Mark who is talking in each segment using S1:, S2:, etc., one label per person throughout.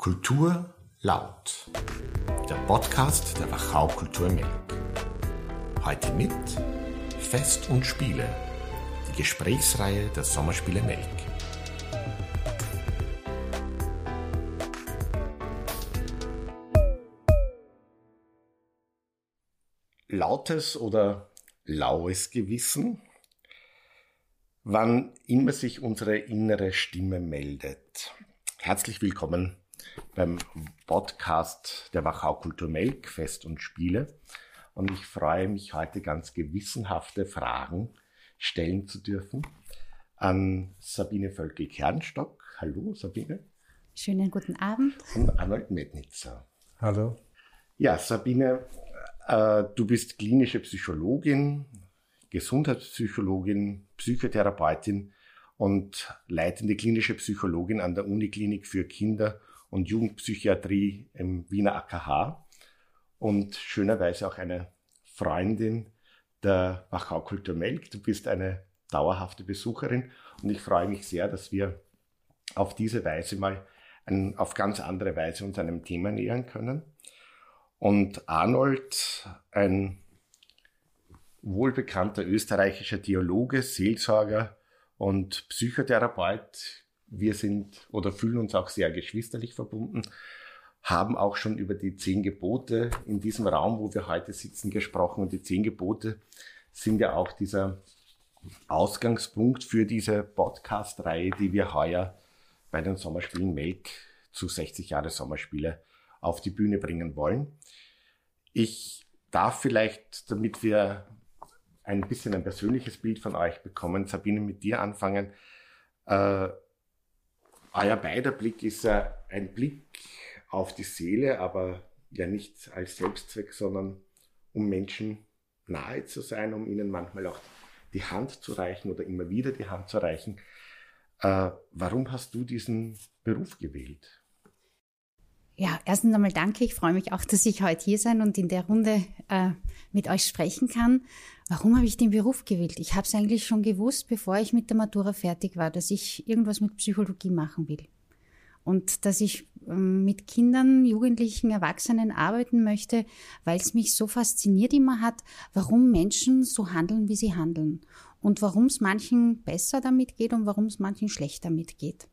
S1: Kultur laut. Der Podcast der Wachau Kultur Melk. Heute mit Fest und Spiele. Die Gesprächsreihe der Sommerspiele Melk. Lautes oder laues Gewissen? Wann immer sich unsere innere Stimme meldet. Herzlich willkommen beim Podcast der Wachau Kultur Melk, Fest und Spiele. Und ich freue mich heute ganz gewissenhafte Fragen stellen zu dürfen an Sabine Völkel-Kernstock. Hallo Sabine.
S2: Schönen guten Abend.
S1: Und Arnold Mednitzer.
S3: Hallo.
S1: Ja, Sabine, äh, du bist klinische Psychologin, Gesundheitspsychologin, Psychotherapeutin und leitende klinische Psychologin an der Uniklinik für Kinder- und Jugendpsychiatrie im Wiener AKH und schönerweise auch eine Freundin der Wachau Kultur Melk. Du bist eine dauerhafte Besucherin und ich freue mich sehr, dass wir auf diese Weise mal ein, auf ganz andere Weise uns einem Thema nähern können. Und Arnold, ein wohlbekannter österreichischer Theologe, Seelsorger und Psychotherapeut, wir sind oder fühlen uns auch sehr geschwisterlich verbunden, haben auch schon über die zehn Gebote in diesem Raum, wo wir heute sitzen, gesprochen. Und die zehn Gebote sind ja auch dieser Ausgangspunkt für diese Podcast-Reihe, die wir heuer bei den Sommerspielen Make zu 60 Jahre Sommerspiele auf die Bühne bringen wollen. Ich darf vielleicht, damit wir ein bisschen ein persönliches Bild von euch bekommen, Sabine, mit dir anfangen. Äh, euer beider Blick ist ein Blick auf die Seele, aber ja nicht als Selbstzweck, sondern um Menschen nahe zu sein, um ihnen manchmal auch die Hand zu reichen oder immer wieder die Hand zu reichen. Äh, warum hast du diesen Beruf gewählt?
S2: Ja, erstens einmal danke. Ich freue mich auch, dass ich heute hier sein und in der Runde äh, mit euch sprechen kann. Warum habe ich den Beruf gewählt? Ich habe es eigentlich schon gewusst, bevor ich mit der Matura fertig war, dass ich irgendwas mit Psychologie machen will. Und dass ich ähm, mit Kindern, Jugendlichen, Erwachsenen arbeiten möchte, weil es mich so fasziniert immer hat, warum Menschen so handeln, wie sie handeln. Und warum es manchen besser damit geht und warum es manchen schlecht damit geht.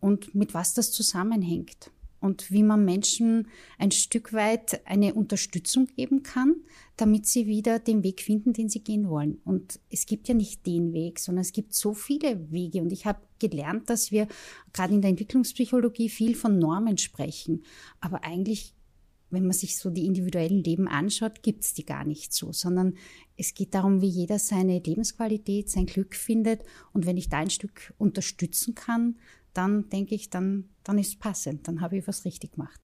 S2: Und mit was das zusammenhängt und wie man Menschen ein Stück weit eine Unterstützung geben kann, damit sie wieder den Weg finden, den sie gehen wollen. Und es gibt ja nicht den Weg, sondern es gibt so viele Wege. Und ich habe gelernt, dass wir gerade in der Entwicklungspsychologie viel von Normen sprechen. Aber eigentlich wenn man sich so die individuellen Leben anschaut, gibt's die gar nicht so, sondern es geht darum, wie jeder seine Lebensqualität, sein Glück findet. Und wenn ich da ein Stück unterstützen kann, dann denke ich, dann, dann ist es passend, dann habe ich was richtig gemacht.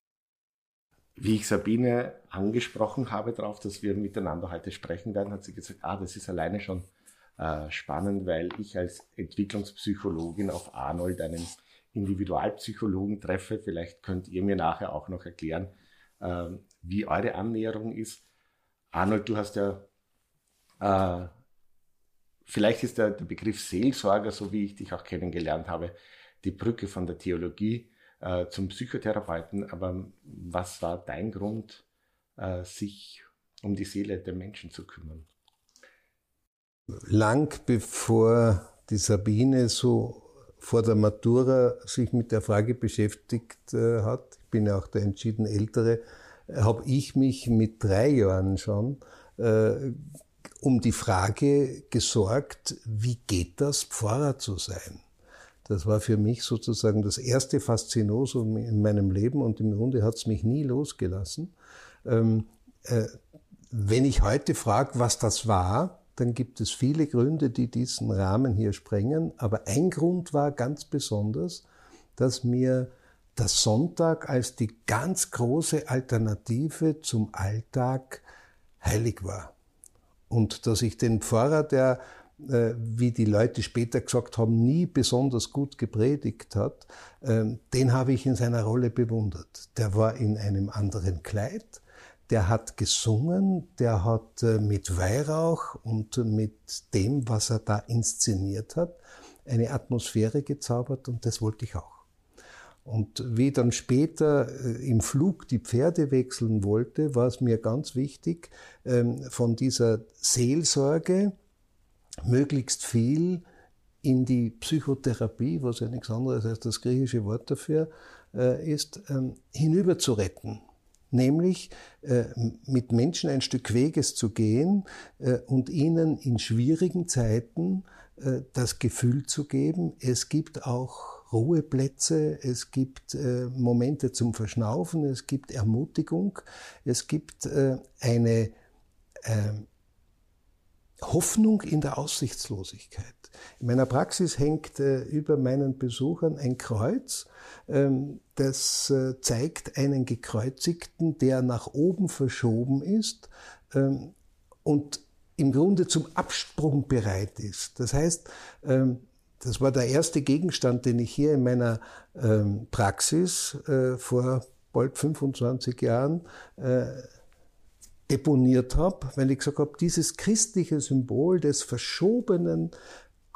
S1: Wie ich Sabine angesprochen habe darauf, dass wir miteinander heute sprechen werden, hat sie gesagt, ah, das ist alleine schon äh, spannend, weil ich als Entwicklungspsychologin auf Arnold einen Individualpsychologen treffe. Vielleicht könnt ihr mir nachher auch noch erklären, äh, wie eure Annäherung ist. Arnold, du hast ja, äh, vielleicht ist der, der Begriff Seelsorger, so wie ich dich auch kennengelernt habe, die Brücke von der Theologie äh, zum Psychotherapeuten. Aber was war dein Grund, äh, sich um die Seele der Menschen zu kümmern?
S3: Lang bevor die Sabine so vor der Matura sich mit der Frage beschäftigt äh, hat, ich bin ja auch der entschieden Ältere, habe ich mich mit drei Jahren schon äh, um die Frage gesorgt, wie geht das, Pfarrer zu sein? Das war für mich sozusagen das erste Faszinosum in meinem Leben und im Grunde hat es mich nie losgelassen. Ähm, äh, wenn ich heute frage, was das war, dann gibt es viele Gründe, die diesen Rahmen hier sprengen. Aber ein Grund war ganz besonders, dass mir der Sonntag als die ganz große Alternative zum Alltag heilig war. Und dass ich den Pfarrer, der wie die Leute später gesagt haben, nie besonders gut gepredigt hat, ähm, den habe ich in seiner Rolle bewundert. Der war in einem anderen Kleid, der hat gesungen, der hat äh, mit Weihrauch und mit dem, was er da inszeniert hat, eine Atmosphäre gezaubert und das wollte ich auch. Und wie dann später äh, im Flug die Pferde wechseln wollte, war es mir ganz wichtig, ähm, von dieser Seelsorge möglichst viel in die Psychotherapie, was ja nichts anderes als das griechische Wort dafür äh, ist, ähm, hinüber zu retten. Nämlich äh, mit Menschen ein Stück Weges zu gehen äh, und ihnen in schwierigen Zeiten das Gefühl zu geben, es gibt auch Ruheplätze, es gibt Momente zum Verschnaufen, es gibt Ermutigung, es gibt eine ähm, Hoffnung in der Aussichtslosigkeit. In meiner Praxis hängt äh, über meinen Besuchern ein Kreuz, ähm, das äh, zeigt einen Gekreuzigten, der nach oben verschoben ist ähm, und im Grunde zum Absprung bereit ist. Das heißt, ähm, das war der erste Gegenstand, den ich hier in meiner ähm, Praxis äh, vor bald 25 Jahren äh, deponiert habe, weil ich gesagt habe, dieses christliche Symbol des verschobenen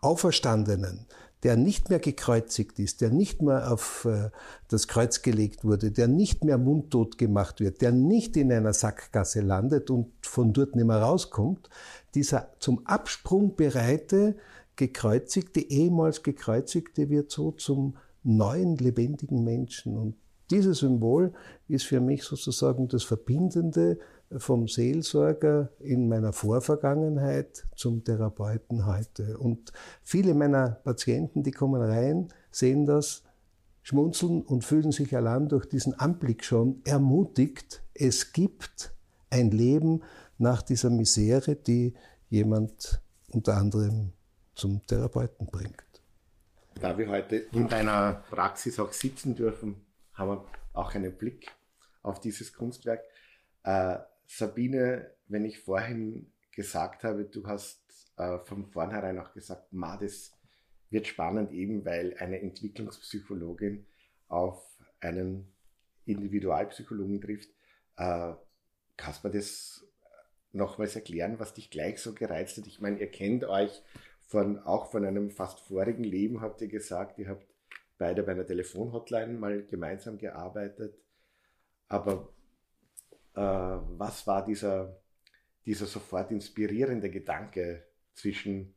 S3: Auferstandenen, der nicht mehr gekreuzigt ist, der nicht mehr auf äh, das Kreuz gelegt wurde, der nicht mehr mundtot gemacht wird, der nicht in einer Sackgasse landet und von dort nicht mehr rauskommt, dieser zum Absprung bereite, gekreuzigte, ehemals gekreuzigte wird so zum neuen lebendigen Menschen. Und dieses Symbol ist für mich sozusagen das Verbindende vom Seelsorger in meiner Vorvergangenheit zum Therapeuten heute. Und viele meiner Patienten, die kommen rein, sehen das, schmunzeln und fühlen sich allein durch diesen Anblick schon ermutigt. Es gibt ein Leben nach dieser Misere, die jemand unter anderem zum Therapeuten bringt.
S1: Da wir heute in deiner Praxis auch sitzen dürfen, haben wir auch einen Blick auf dieses Kunstwerk. Äh, Sabine, wenn ich vorhin gesagt habe, du hast äh, von vornherein auch gesagt, ma, das wird spannend eben, weil eine Entwicklungspsychologin auf einen Individualpsychologen trifft. Äh, kannst du mir das nochmals erklären, was dich gleich so gereizt hat? Ich meine, ihr kennt euch von, auch von einem fast vorigen Leben, habt ihr gesagt, ihr habt beide bei einer Telefonhotline mal gemeinsam gearbeitet. Aber was war dieser, dieser sofort inspirierende Gedanke zwischen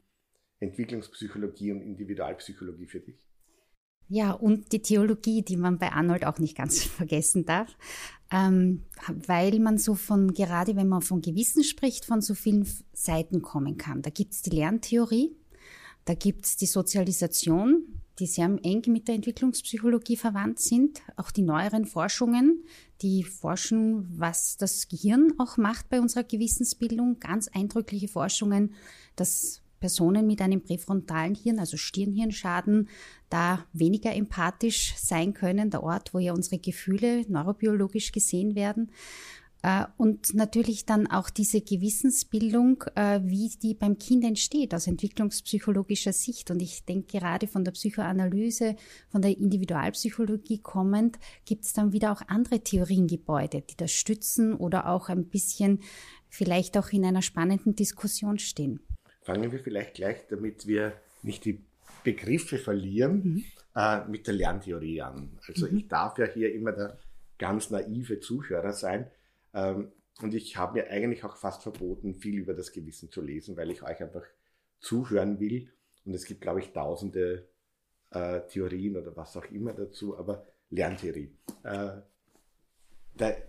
S1: Entwicklungspsychologie und Individualpsychologie für dich?
S2: Ja, und die Theologie, die man bei Arnold auch nicht ganz vergessen darf, ähm, weil man so von, gerade wenn man von Gewissen spricht, von so vielen Seiten kommen kann. Da gibt's die Lerntheorie, da gibt's die Sozialisation, die sehr eng mit der Entwicklungspsychologie verwandt sind. Auch die neueren Forschungen, die forschen, was das Gehirn auch macht bei unserer Gewissensbildung. Ganz eindrückliche Forschungen, dass Personen mit einem präfrontalen Hirn, also Stirnhirnschaden, da weniger empathisch sein können, der Ort, wo ja unsere Gefühle neurobiologisch gesehen werden. Äh, und natürlich dann auch diese Gewissensbildung, äh, wie die beim Kind entsteht, aus entwicklungspsychologischer Sicht. Und ich denke, gerade von der Psychoanalyse, von der Individualpsychologie kommend, gibt es dann wieder auch andere Theoriengebäude, die das stützen oder auch ein bisschen vielleicht auch in einer spannenden Diskussion stehen.
S1: Fangen wir vielleicht gleich, damit wir nicht die Begriffe verlieren, mhm. äh, mit der Lerntheorie an. Also mhm. ich darf ja hier immer der ganz naive Zuhörer sein. Ähm, und ich habe mir eigentlich auch fast verboten, viel über das Gewissen zu lesen, weil ich euch einfach zuhören will. Und es gibt, glaube ich, tausende äh, Theorien oder was auch immer dazu, aber Lerntheorie. Äh,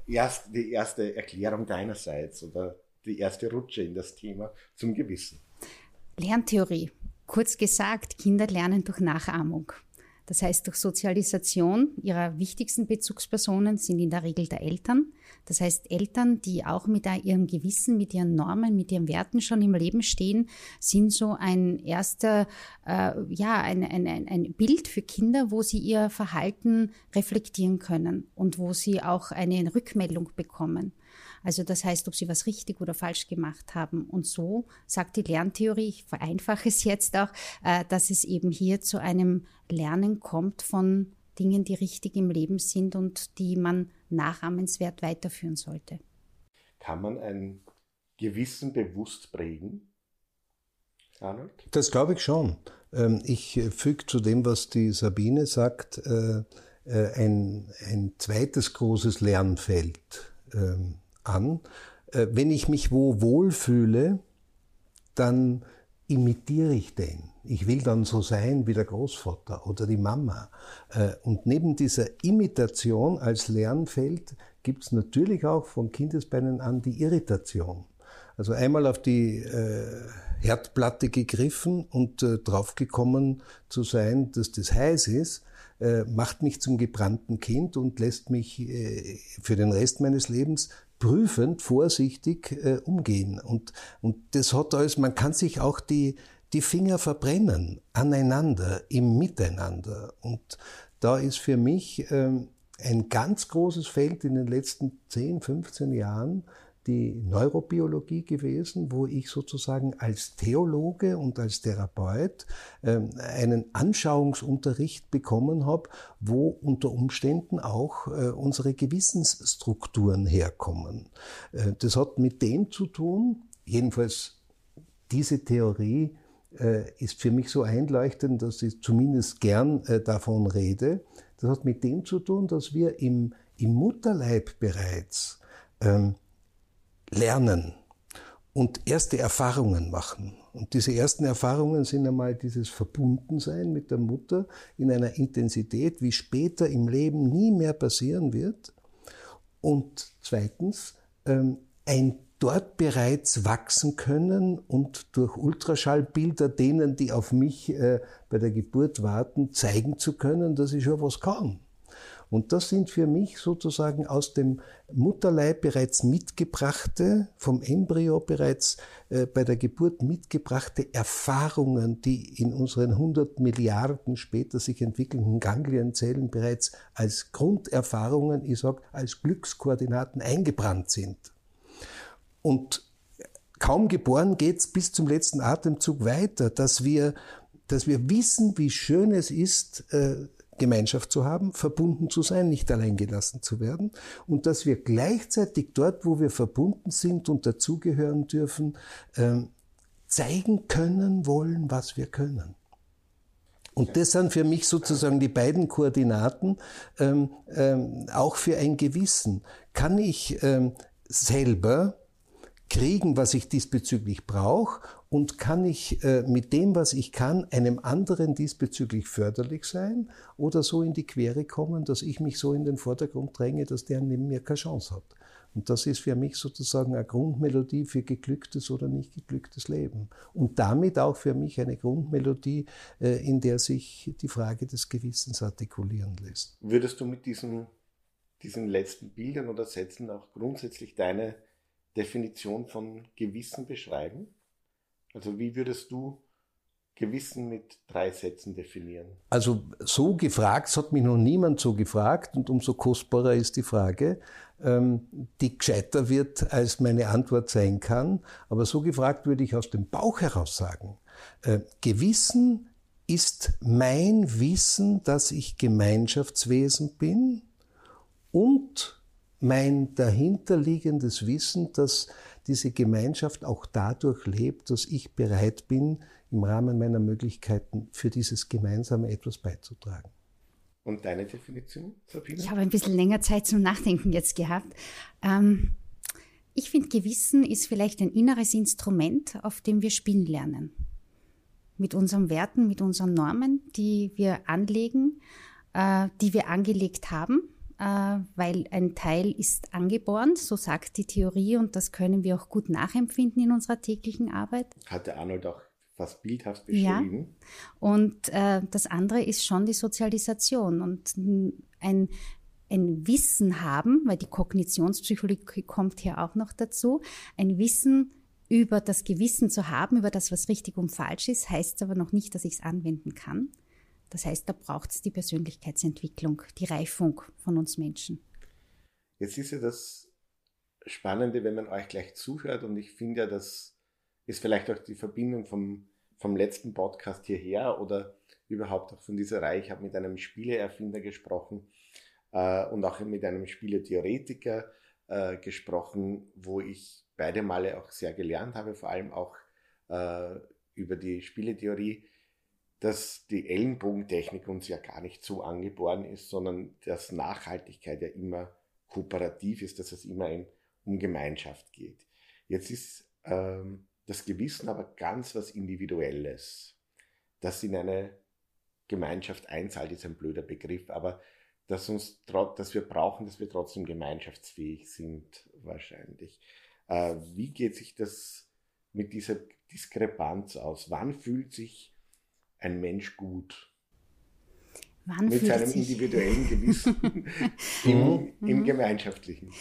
S1: erst, die erste Erklärung deinerseits oder die erste Rutsche in das Thema zum Gewissen.
S2: Lerntheorie. Kurz gesagt, Kinder lernen durch Nachahmung. Das heißt, durch Sozialisation ihrer wichtigsten Bezugspersonen sind in der Regel der Eltern. Das heißt, Eltern, die auch mit ihrem Gewissen, mit ihren Normen, mit ihren Werten schon im Leben stehen, sind so ein erster, äh, ja, ein, ein, ein Bild für Kinder, wo sie ihr Verhalten reflektieren können und wo sie auch eine Rückmeldung bekommen. Also das heißt, ob sie was richtig oder falsch gemacht haben. Und so sagt die Lerntheorie, ich vereinfache es jetzt auch, äh, dass es eben hier zu einem Lernen kommt von Dingen, die richtig im Leben sind und die man nachahmenswert weiterführen sollte.
S1: Kann man ein Gewissen bewusst prägen?
S3: Arnold? Das glaube ich schon. Ähm, ich füge zu dem, was die Sabine sagt, äh, äh, ein, ein zweites großes Lernfeld ähm, an. Äh, wenn ich mich wo wohlfühle, dann imitiere ich den. Ich will dann so sein wie der Großvater oder die Mama. Äh, und neben dieser Imitation als Lernfeld gibt es natürlich auch von Kindesbeinen an die Irritation. Also einmal auf die äh, Herdplatte gegriffen und äh, draufgekommen zu sein, dass das heiß ist, äh, macht mich zum gebrannten Kind und lässt mich äh, für den Rest meines Lebens prüfend, vorsichtig äh, umgehen. Und, und das hat alles, man kann sich auch die, die Finger verbrennen, aneinander, im Miteinander. Und da ist für mich ähm, ein ganz großes Feld in den letzten 10, 15 Jahren die Neurobiologie gewesen, wo ich sozusagen als Theologe und als Therapeut ähm, einen Anschauungsunterricht bekommen habe, wo unter Umständen auch äh, unsere Gewissensstrukturen herkommen. Äh, das hat mit dem zu tun, jedenfalls diese Theorie äh, ist für mich so einleuchtend, dass ich zumindest gern davon rede. Das hat mit dem zu tun, dass wir im, im Mutterleib bereits ähm, lernen und erste Erfahrungen machen. Und diese ersten Erfahrungen sind einmal dieses Verbundensein mit der Mutter in einer Intensität, wie später im Leben nie mehr passieren wird. Und zweitens, ähm, ein dort bereits wachsen können und durch Ultraschallbilder denen, die auf mich äh, bei der Geburt warten, zeigen zu können, dass ich schon was kann. Und das sind für mich sozusagen aus dem Mutterleib bereits mitgebrachte, vom Embryo bereits äh, bei der Geburt mitgebrachte Erfahrungen, die in unseren 100 Milliarden später sich entwickelnden Ganglienzellen bereits als Grunderfahrungen, ich sag, als Glückskoordinaten eingebrannt sind. Und kaum geboren geht's bis zum letzten Atemzug weiter, dass wir, dass wir wissen, wie schön es ist, äh, Gemeinschaft zu haben, verbunden zu sein, nicht allein gelassen zu werden und dass wir gleichzeitig dort, wo wir verbunden sind und dazugehören dürfen, ähm, zeigen können wollen, was wir können. Und das sind für mich sozusagen die beiden Koordinaten, ähm, ähm, auch für ein Gewissen. Kann ich ähm, selber kriegen, was ich diesbezüglich brauche und kann ich äh, mit dem, was ich kann, einem anderen diesbezüglich förderlich sein oder so in die Quere kommen, dass ich mich so in den Vordergrund dränge, dass der neben mir keine Chance hat. Und das ist für mich sozusagen eine Grundmelodie für geglücktes oder nicht geglücktes Leben. Und damit auch für mich eine Grundmelodie, äh, in der sich die Frage des Gewissens artikulieren lässt.
S1: Würdest du mit diesen, diesen letzten Bildern oder Sätzen auch grundsätzlich deine Definition von Gewissen beschreiben? Also wie würdest du Gewissen mit drei Sätzen definieren?
S3: Also so gefragt, es hat mich noch niemand so gefragt und umso kostbarer ist die Frage, ähm, die gescheiter wird, als meine Antwort sein kann. Aber so gefragt würde ich aus dem Bauch heraus sagen, äh, Gewissen ist mein Wissen, dass ich Gemeinschaftswesen bin und mein dahinterliegendes Wissen, dass diese Gemeinschaft auch dadurch lebt, dass ich bereit bin, im Rahmen meiner Möglichkeiten für dieses Gemeinsame etwas beizutragen.
S1: Und deine Definition,
S2: Sabine? Ich habe ein bisschen länger Zeit zum Nachdenken jetzt gehabt. Ähm, ich finde, Gewissen ist vielleicht ein inneres Instrument, auf dem wir spielen lernen. Mit unseren Werten, mit unseren Normen, die wir anlegen, äh, die wir angelegt haben weil ein Teil ist angeboren, so sagt die Theorie und das können wir auch gut nachempfinden in unserer täglichen Arbeit.
S1: Hatte Arnold auch fast bildhaft beschrieben.
S2: Ja. Und äh, das andere ist schon die Sozialisation und ein, ein Wissen haben, weil die Kognitionspsychologie kommt hier auch noch dazu, ein Wissen über das Gewissen zu haben, über das, was richtig und falsch ist, heißt aber noch nicht, dass ich es anwenden kann. Das heißt, da braucht es die Persönlichkeitsentwicklung, die Reifung von uns Menschen.
S1: Jetzt ist ja das Spannende, wenn man euch gleich zuhört und ich finde ja, das ist vielleicht auch die Verbindung vom, vom letzten Podcast hierher oder überhaupt auch von dieser Reihe. Ich habe mit einem Spieleerfinder gesprochen äh, und auch mit einem Spieletheoretiker äh, gesprochen, wo ich beide Male auch sehr gelernt habe, vor allem auch äh, über die Spieletheorie dass die Ellenbogentechnik uns ja gar nicht so angeboren ist, sondern dass Nachhaltigkeit ja immer kooperativ ist, dass es immer um Gemeinschaft geht. Jetzt ist ähm, das Gewissen aber ganz was Individuelles. Das in eine Gemeinschaft einzahlt, ist ein blöder Begriff, aber dass uns, dass wir brauchen, dass wir trotzdem gemeinschaftsfähig sind, wahrscheinlich. Äh, wie geht sich das mit dieser Diskrepanz aus? Wann fühlt sich ein Mensch gut?
S2: Wann
S1: mit seinem individuellen Gewissen im, im mhm. gemeinschaftlichen.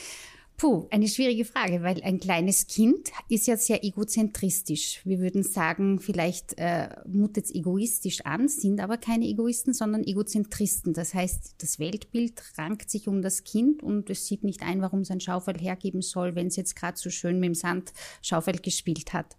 S2: Puh, eine schwierige Frage, weil ein kleines Kind ist ja sehr egozentristisch. Wir würden sagen, vielleicht äh, mutet es egoistisch an, sind aber keine Egoisten, sondern Egozentristen. Das heißt, das Weltbild rankt sich um das Kind und es sieht nicht ein, warum es ein Schaufel hergeben soll, wenn es jetzt gerade so schön mit dem Sand Schaufel gespielt hat.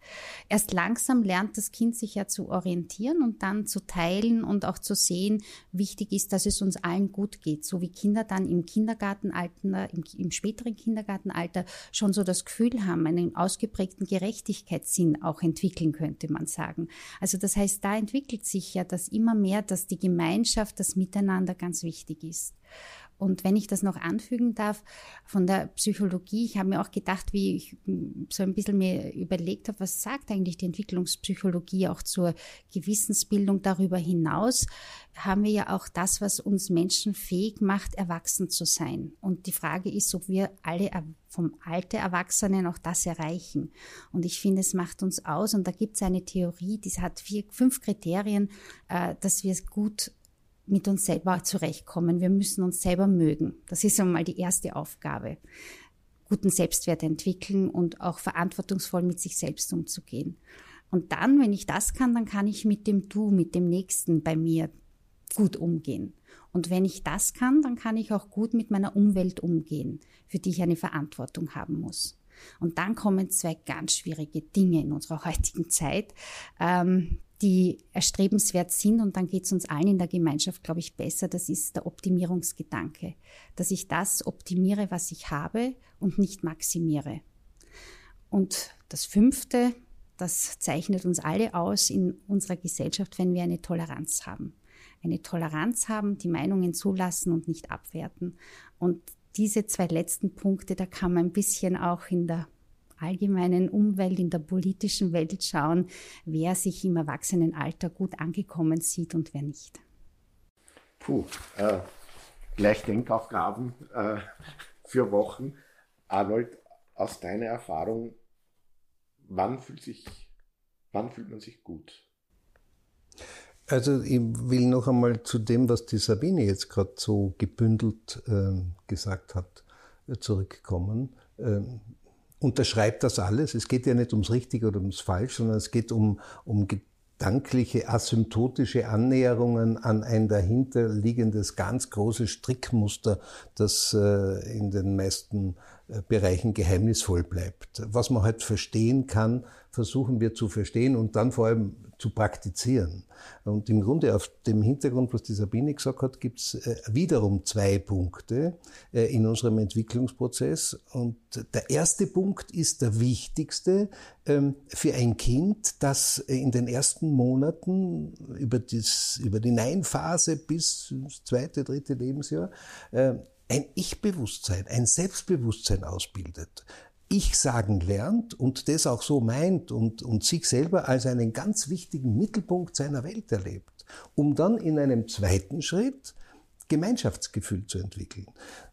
S2: Erst langsam lernt das Kind sich ja zu orientieren und dann zu teilen und auch zu sehen, wichtig ist, dass es uns allen gut geht. So wie Kinder dann im Kindergartenalter, im, im späteren Kindergarten Kindergartenalter schon so das Gefühl haben, einen ausgeprägten Gerechtigkeitssinn auch entwickeln, könnte man sagen. Also das heißt, da entwickelt sich ja das immer mehr, dass die Gemeinschaft, das Miteinander ganz wichtig ist. Und wenn ich das noch anfügen darf, von der Psychologie, ich habe mir auch gedacht, wie ich so ein bisschen mir überlegt habe, was sagt eigentlich die Entwicklungspsychologie auch zur Gewissensbildung darüber hinaus, haben wir ja auch das, was uns Menschen fähig macht, erwachsen zu sein. Und die Frage ist, ob wir alle vom Alter Erwachsenen auch das erreichen. Und ich finde, es macht uns aus. Und da gibt es eine Theorie, die hat vier, fünf Kriterien, äh, dass wir es gut mit uns selber zurechtkommen. Wir müssen uns selber mögen. Das ist einmal die erste Aufgabe. Guten Selbstwert entwickeln und auch verantwortungsvoll mit sich selbst umzugehen. Und dann, wenn ich das kann, dann kann ich mit dem Du, mit dem Nächsten bei mir gut umgehen. Und wenn ich das kann, dann kann ich auch gut mit meiner Umwelt umgehen, für die ich eine Verantwortung haben muss. Und dann kommen zwei ganz schwierige Dinge in unserer heutigen Zeit, ähm, die erstrebenswert sind und dann geht es uns allen in der Gemeinschaft, glaube ich, besser. Das ist der Optimierungsgedanke, dass ich das optimiere, was ich habe und nicht maximiere. Und das Fünfte, das zeichnet uns alle aus in unserer Gesellschaft, wenn wir eine Toleranz haben. Eine Toleranz haben, die Meinungen zulassen und nicht abwerten. Und diese zwei letzten Punkte, da kann man ein bisschen auch in der allgemeinen Umwelt, in der politischen Welt schauen, wer sich im Erwachsenenalter gut angekommen sieht und wer nicht.
S1: Puh, äh, gleich Denkaufgaben äh, für Wochen. Arnold, aus deiner Erfahrung, wann fühlt, sich, wann fühlt man sich gut?
S3: Also ich will noch einmal zu dem, was die Sabine jetzt gerade so gebündelt äh, gesagt hat, äh, zurückkommen. Ähm, unterschreibt das alles. Es geht ja nicht ums Richtige oder ums Falsch, sondern es geht um, um gedankliche, asymptotische Annäherungen an ein dahinterliegendes ganz großes Strickmuster, das äh, in den meisten Bereichen geheimnisvoll bleibt. Was man halt verstehen kann, versuchen wir zu verstehen und dann vor allem zu praktizieren. Und im Grunde auf dem Hintergrund, was die Sabine gesagt hat, gibt es äh, wiederum zwei Punkte äh, in unserem Entwicklungsprozess. Und der erste Punkt ist der wichtigste ähm, für ein Kind, das in den ersten Monaten über, das, über die Nein-Phase bis ins zweite, dritte Lebensjahr äh, ein Ich-Bewusstsein, ein Selbstbewusstsein ausbildet. Ich sagen lernt und das auch so meint und, und sich selber als einen ganz wichtigen Mittelpunkt seiner Welt erlebt, um dann in einem zweiten Schritt Gemeinschaftsgefühl zu entwickeln.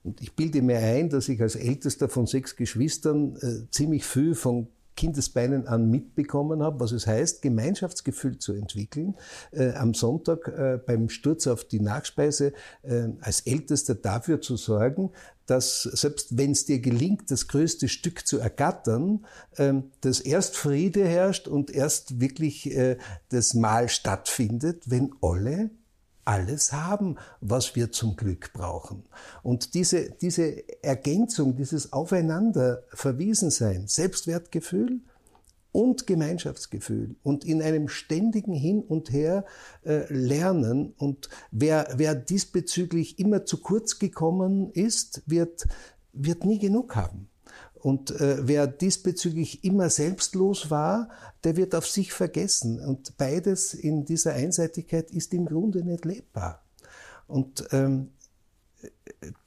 S3: Und ich bilde mir ein, dass ich als ältester von sechs Geschwistern äh, ziemlich viel von Kindesbeinen an mitbekommen habe, was es heißt, Gemeinschaftsgefühl zu entwickeln. Äh, am Sonntag äh, beim Sturz auf die Nachspeise äh, als Ältester dafür zu sorgen, dass selbst wenn es dir gelingt, das größte Stück zu ergattern, ähm, dass erst Friede herrscht und erst wirklich äh, das Mahl stattfindet, wenn alle alles haben, was wir zum Glück brauchen. Und diese, diese Ergänzung, dieses Aufeinander verwiesen sein, Selbstwertgefühl und Gemeinschaftsgefühl und in einem ständigen Hin und Her äh, lernen. Und wer, wer diesbezüglich immer zu kurz gekommen ist, wird, wird nie genug haben. Und äh, wer diesbezüglich immer selbstlos war, der wird auf sich vergessen. Und beides in dieser Einseitigkeit ist im Grunde nicht lebbar. Und ähm,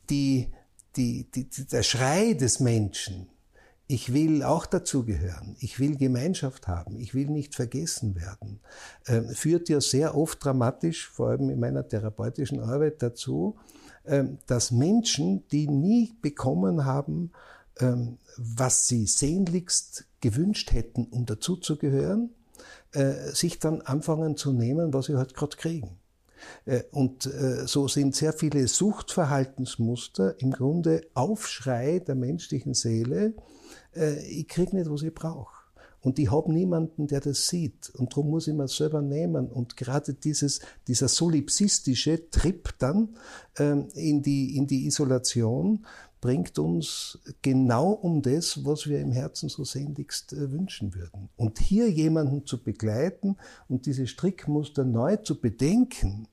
S3: die, die, die, der Schrei des Menschen, ich will auch dazugehören, ich will Gemeinschaft haben, ich will nicht vergessen werden, äh, führt ja sehr oft dramatisch, vor allem in meiner therapeutischen Arbeit dazu, äh, dass Menschen, die nie bekommen haben, was sie sehnlichst gewünscht hätten, um dazuzugehören, äh, sich dann anfangen zu nehmen, was sie halt gerade kriegen. Äh, und äh, so sind sehr viele Suchtverhaltensmuster im Grunde Aufschrei der menschlichen Seele, ich krieg nicht, was ich brauche. Und ich habe niemanden, der das sieht. Und darum muss ich mir selber nehmen. Und gerade dieses, dieser solipsistische Trip dann ähm, in, die, in die Isolation bringt uns genau um das, was wir im Herzen so sehnlichst äh, wünschen würden. Und hier jemanden zu begleiten und diese Strickmuster neu zu bedenken,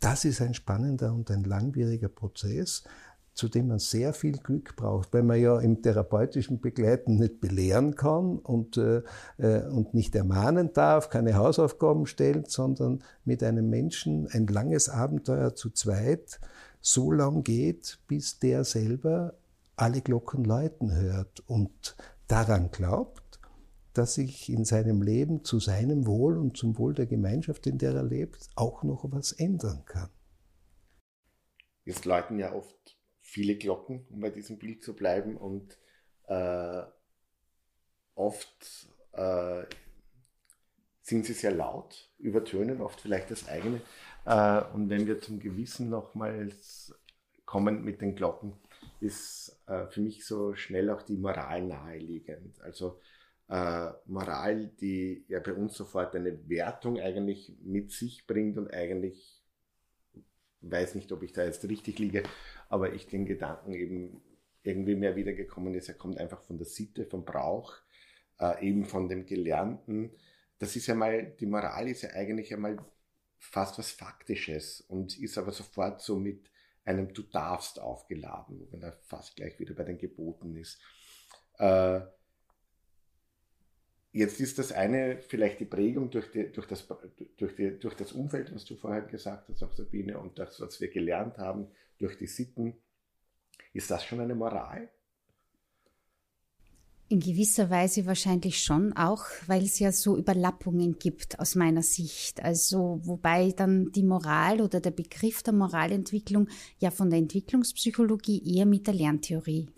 S3: das ist ein spannender und ein langwieriger Prozess, zu dem man sehr viel Glück braucht, weil man ja im therapeutischen Begleiten nicht belehren kann und, äh, äh, und nicht ermahnen darf, keine Hausaufgaben stellt, sondern mit einem Menschen ein langes Abenteuer zu zweit so lang geht, bis der selber alle Glocken läuten hört und daran glaubt, dass sich in seinem Leben zu seinem Wohl und zum Wohl der Gemeinschaft, in der er lebt, auch noch was ändern kann.
S1: Jetzt läuten ja oft viele Glocken, um bei diesem Bild zu bleiben. Und äh, oft äh, sind sie sehr laut, übertönen oft vielleicht das eigene. Äh, und wenn wir zum Gewissen nochmals kommen mit den Glocken, ist äh, für mich so schnell auch die Moral naheliegend. Also äh, Moral, die ja bei uns sofort eine Wertung eigentlich mit sich bringt und eigentlich weiß nicht, ob ich da jetzt richtig liege, aber ich den Gedanken eben irgendwie mehr wiedergekommen ist, er kommt einfach von der Sitte, vom Brauch, äh, eben von dem Gelernten. Das ist ja mal, die Moral ist ja eigentlich einmal fast was Faktisches und ist aber sofort so mit einem Du darfst aufgeladen, wo man da fast gleich wieder bei den Geboten ist. Äh, Jetzt ist das eine vielleicht die Prägung durch, die, durch, das, durch, die, durch das Umfeld, was du vorher gesagt hast, auch Sabine, und das, was wir gelernt haben, durch die Sitten. Ist das schon eine Moral?
S2: In gewisser Weise wahrscheinlich schon auch, weil es ja so Überlappungen gibt aus meiner Sicht. Also wobei dann die Moral oder der Begriff der Moralentwicklung ja von der Entwicklungspsychologie eher mit der Lerntheorie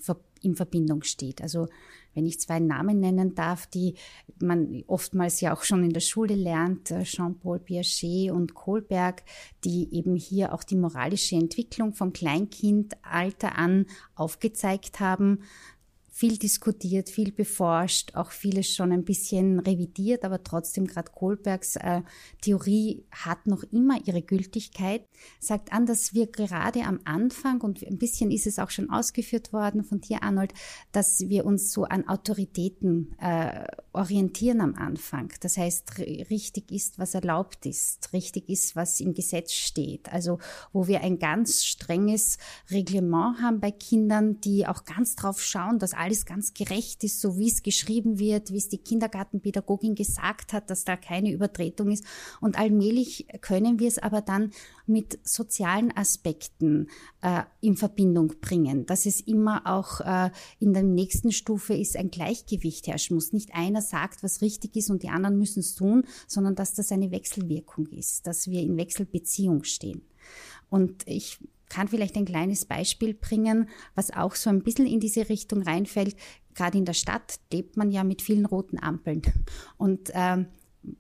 S2: in Verbindung steht. Also wenn ich zwei Namen nennen darf, die man oftmals ja auch schon in der Schule lernt, äh, Jean-Paul Piaget und Kohlberg, die eben hier auch die moralische Entwicklung vom Kleinkindalter an aufgezeigt haben, viel diskutiert, viel beforscht, auch vieles schon ein bisschen revidiert, aber trotzdem gerade Kohlbergs äh, Theorie hat noch immer ihre Gültigkeit, sagt an, dass wir gerade am Anfang, und ein bisschen ist es auch schon ausgeführt worden von dir, Arnold, dass wir uns so an Autoritäten äh, orientieren am Anfang. Das heißt, richtig ist, was erlaubt ist, richtig ist, was im Gesetz steht. Also wo wir ein ganz strenges Reglement haben bei Kindern, die auch ganz drauf schauen, dass alles ganz gerecht ist, so wie es geschrieben wird, wie es die Kindergartenpädagogin gesagt hat, dass da keine Übertretung ist. Und allmählich können wir es aber dann mit sozialen Aspekten äh, in Verbindung bringen, dass es immer auch äh, in der nächsten Stufe ist, ein Gleichgewicht herrschen muss. Nicht einer sagt, was richtig ist und die anderen müssen es tun, sondern dass das eine Wechselwirkung ist, dass wir in Wechselbeziehung stehen. Und ich kann vielleicht ein kleines Beispiel bringen, was auch so ein bisschen in diese Richtung reinfällt. Gerade in der Stadt lebt man ja mit vielen roten Ampeln. Und ähm,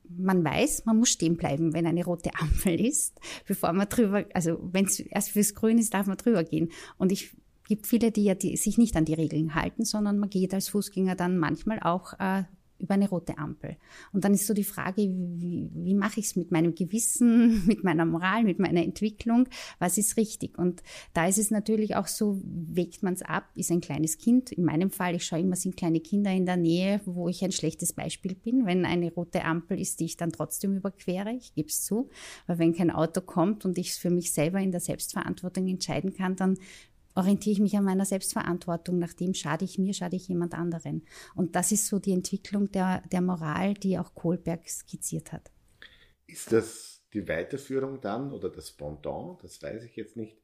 S2: man weiß, man muss stehen bleiben, wenn eine rote Ampel ist, bevor man drüber, also wenn es erst fürs Grün ist, darf man drüber gehen. Und ich gibt viele, die ja die, sich nicht an die Regeln halten, sondern man geht als Fußgänger dann manchmal auch äh, über eine rote Ampel. Und dann ist so die Frage, wie, wie mache ich es mit meinem Gewissen, mit meiner Moral, mit meiner Entwicklung, was ist richtig? Und da ist es natürlich auch so, wägt man es ab, ist ein kleines Kind, in meinem Fall, ich schaue immer, sind kleine Kinder in der Nähe, wo ich ein schlechtes Beispiel bin, wenn eine rote Ampel ist, die ich dann trotzdem überquere, ich gebe es zu, weil wenn kein Auto kommt und ich es für mich selber in der Selbstverantwortung entscheiden kann, dann orientiere ich mich an meiner Selbstverantwortung, nachdem schade ich mir, schade ich jemand anderen. Und das ist so die Entwicklung der, der Moral, die auch Kohlberg skizziert hat.
S1: Ist das die Weiterführung dann oder das Pendant, das weiß ich jetzt nicht,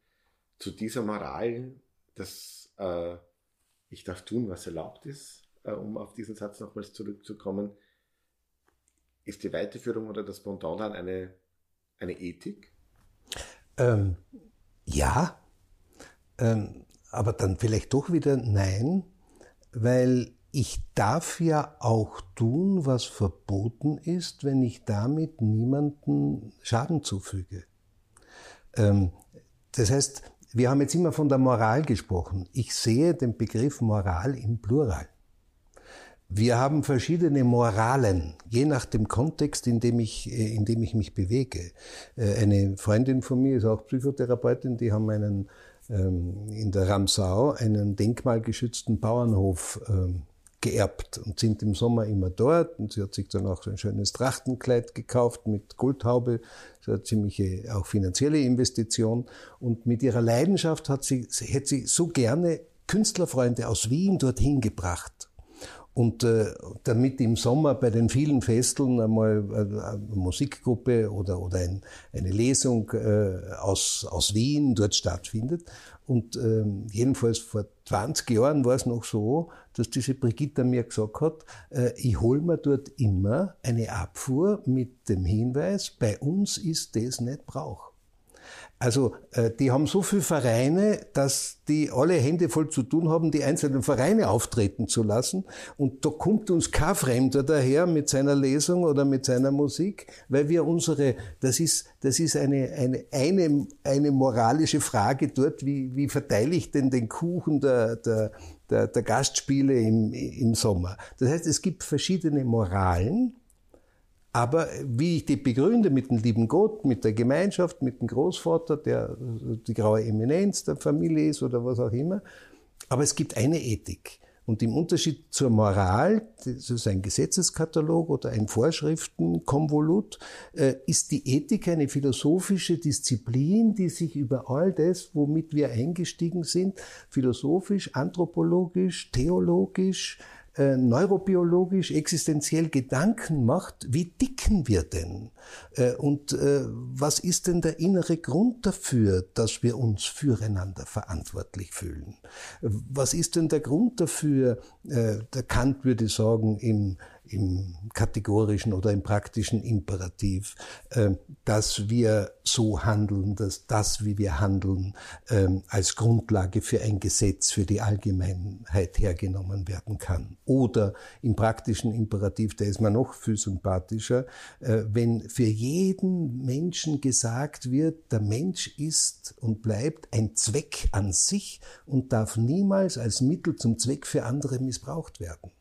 S1: zu dieser Moral, dass äh, ich darf tun, was erlaubt ist, äh, um auf diesen Satz nochmals zurückzukommen, ist die Weiterführung oder das Pendant dann eine, eine Ethik?
S3: Ähm, ja, ähm, aber dann vielleicht doch wieder nein, weil ich darf ja auch tun, was verboten ist, wenn ich damit niemanden Schaden zufüge. Ähm, das heißt, wir haben jetzt immer von der Moral gesprochen. Ich sehe den Begriff Moral im Plural. Wir haben verschiedene Moralen, je nach dem Kontext, in dem ich, äh, in dem ich mich bewege. Äh, eine Freundin von mir ist auch Psychotherapeutin, die haben einen, in der Ramsau einen denkmalgeschützten Bauernhof ähm, geerbt und sind im Sommer immer dort. Und sie hat sich dann auch so ein schönes Trachtenkleid gekauft mit Goldhaube. So eine ziemliche auch finanzielle Investition. Und mit ihrer Leidenschaft hat sie, hätte sie so gerne Künstlerfreunde aus Wien dorthin gebracht. Und äh, damit im Sommer bei den vielen Festeln einmal äh, eine Musikgruppe oder, oder ein, eine Lesung äh, aus, aus Wien dort stattfindet. Und ähm, jedenfalls vor 20 Jahren war es noch so, dass diese Brigitte mir gesagt hat, äh, ich hol mir dort immer eine Abfuhr mit dem Hinweis, bei uns ist das nicht Brauch. Also äh, die haben so viele Vereine, dass die alle Hände voll zu tun haben, die einzelnen Vereine auftreten zu lassen. Und da kommt uns kein Fremder daher mit seiner Lesung oder mit seiner Musik, weil wir unsere, das ist, das ist eine, eine, eine, eine moralische Frage dort, wie, wie verteile ich denn den Kuchen der, der, der, der Gastspiele im, im Sommer. Das heißt, es gibt verschiedene Moralen, aber wie ich die begründe mit dem lieben Gott, mit der Gemeinschaft, mit dem Großvater, der die graue Eminenz der Familie ist oder was auch immer. Aber es gibt eine Ethik. Und im Unterschied zur Moral, das ist ein Gesetzeskatalog oder ein Vorschriftenkonvolut, äh, ist die Ethik eine philosophische Disziplin, die sich über all das, womit wir eingestiegen sind, philosophisch, anthropologisch, theologisch, äh, neurobiologisch existenziell Gedanken macht, wie dicken wir denn? Äh, und äh, was ist denn der innere Grund dafür, dass wir uns füreinander verantwortlich fühlen? Was ist denn der Grund dafür, äh, der Kant würde sagen, im im kategorischen oder im praktischen Imperativ, äh, dass wir so handeln, dass das, wie wir handeln, äh, als Grundlage für ein Gesetz für die Allgemeinheit hergenommen werden kann. Oder im praktischen Imperativ, der ist mir noch viel sympathischer, äh, wenn für jeden Menschen gesagt wird, der Mensch ist und bleibt ein Zweck an sich und darf niemals als Mittel zum Zweck für andere missbraucht werden.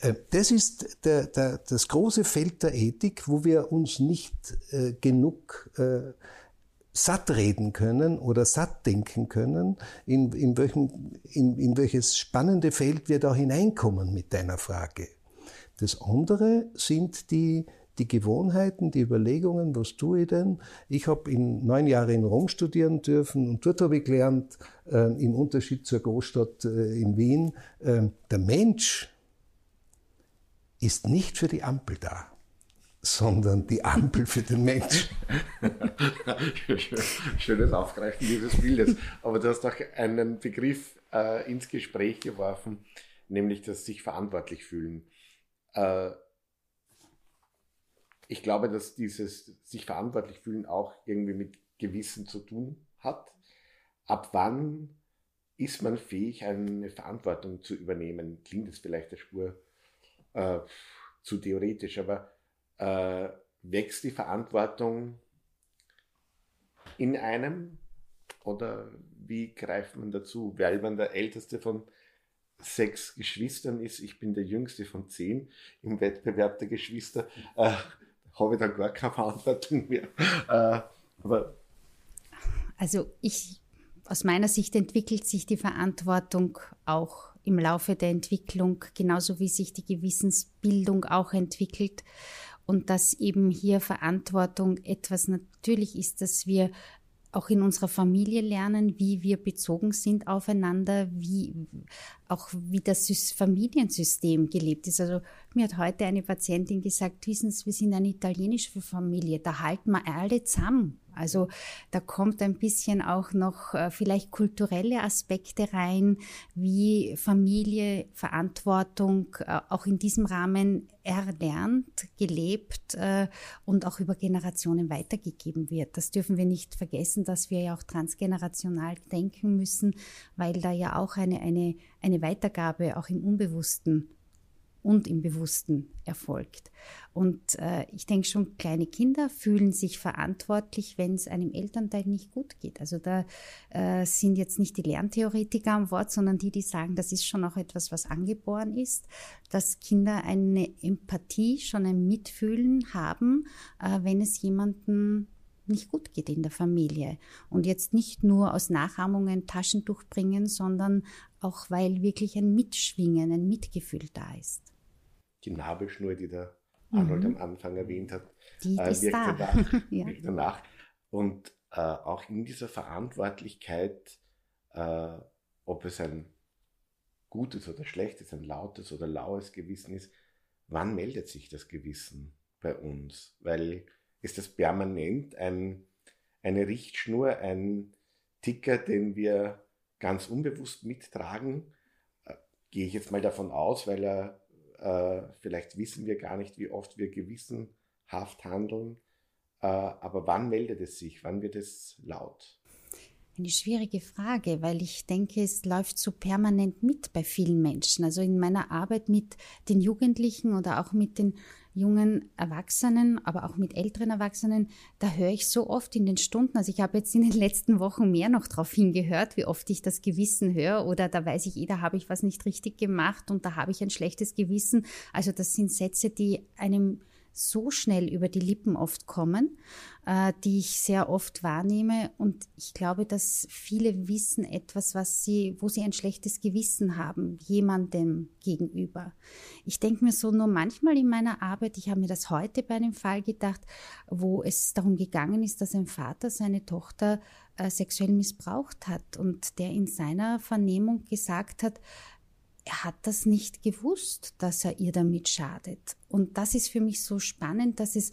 S3: Äh, das ist der, der, das große Feld der Ethik, wo wir uns nicht äh, genug äh, satt reden können oder satt denken können, in, in, welchem, in, in welches spannende Feld wir da hineinkommen mit deiner Frage. Das andere sind die, die Gewohnheiten, die Überlegungen, was tue ich denn? Ich habe in neun Jahre in Rom studieren dürfen und dort habe ich gelernt, äh, im Unterschied zur Großstadt äh, in Wien, äh, der Mensch ist nicht für die Ampel da, sondern die Ampel für den Menschen.
S1: Schönes Aufgreifen dieses Bildes. Aber du hast auch einen Begriff äh, ins Gespräch geworfen, nämlich das sich verantwortlich fühlen. Äh, ich glaube, dass dieses sich verantwortlich fühlen auch irgendwie mit Gewissen zu tun hat. Ab wann ist man fähig, eine Verantwortung zu übernehmen? Klingt es vielleicht der Spur äh, zu theoretisch, aber äh, wächst die Verantwortung in einem oder wie greift man dazu? Weil man der älteste von sechs Geschwistern ist, ich bin der jüngste von zehn im Wettbewerb der Geschwister, äh, habe ich dann gar keine Verantwortung mehr. Äh, aber
S2: also ich, aus meiner Sicht entwickelt sich die Verantwortung auch im Laufe der Entwicklung, genauso wie sich die Gewissensbildung auch entwickelt und dass eben hier Verantwortung etwas natürlich ist, dass wir auch in unserer Familie lernen, wie wir bezogen sind aufeinander, wie auch wie das Familiensystem gelebt ist. Also mir hat heute eine Patientin gesagt, wissen Sie, wir sind eine italienische Familie, da halten wir alle zusammen. Also da kommt ein bisschen auch noch äh, vielleicht kulturelle Aspekte rein, wie Familie, Verantwortung äh, auch in diesem Rahmen erlernt, gelebt äh, und auch über Generationen weitergegeben wird. Das dürfen wir nicht vergessen, dass wir ja auch transgenerational denken müssen, weil da ja auch eine, eine, eine Weitergabe auch im Unbewussten und im Bewussten erfolgt. Und äh, ich denke schon, kleine Kinder fühlen sich verantwortlich, wenn es einem Elternteil nicht gut geht. Also da äh, sind jetzt nicht die Lerntheoretiker am Wort, sondern die, die sagen, das ist schon auch etwas, was angeboren ist, dass Kinder eine Empathie, schon ein Mitfühlen haben, äh, wenn es jemanden nicht gut geht in der Familie. Und jetzt nicht nur aus Nachahmungen Taschentuch bringen, sondern auch weil wirklich ein Mitschwingen, ein Mitgefühl da ist.
S1: Die Nabelschnur, die der Arnold mhm. am Anfang erwähnt hat,
S2: die äh, ist
S1: wirkt,
S2: da.
S1: Danach, ja. wirkt danach. Und äh, auch in dieser Verantwortlichkeit, äh, ob es ein gutes oder schlechtes, ein lautes oder laues Gewissen ist, wann meldet sich das Gewissen bei uns? Weil ist das permanent ein, eine Richtschnur, ein Ticker, den wir ganz unbewusst mittragen? Äh, gehe ich jetzt mal davon aus, weil er äh, vielleicht wissen wir gar nicht, wie oft wir gewissenhaft handeln. Äh, aber wann meldet es sich? Wann wird es laut?
S2: Eine schwierige Frage, weil ich denke, es läuft so permanent mit bei vielen Menschen. Also in meiner Arbeit mit den Jugendlichen oder auch mit den jungen Erwachsenen, aber auch mit älteren Erwachsenen, da höre ich so oft in den Stunden, also ich habe jetzt in den letzten Wochen mehr noch darauf hingehört, wie oft ich das Gewissen höre oder da weiß ich eh, da habe ich was nicht richtig gemacht und da habe ich ein schlechtes Gewissen. Also das sind Sätze, die einem so schnell über die Lippen oft kommen, äh, die ich sehr oft wahrnehme. Und ich glaube, dass viele wissen etwas, was sie, wo sie ein schlechtes Gewissen haben, jemandem gegenüber. Ich denke mir so nur manchmal in meiner Arbeit, ich habe mir das heute bei einem Fall gedacht, wo es darum gegangen ist, dass ein Vater seine Tochter äh, sexuell missbraucht hat und der in seiner Vernehmung gesagt hat, er hat das nicht gewusst, dass er ihr damit schadet. Und das ist für mich so spannend, dass es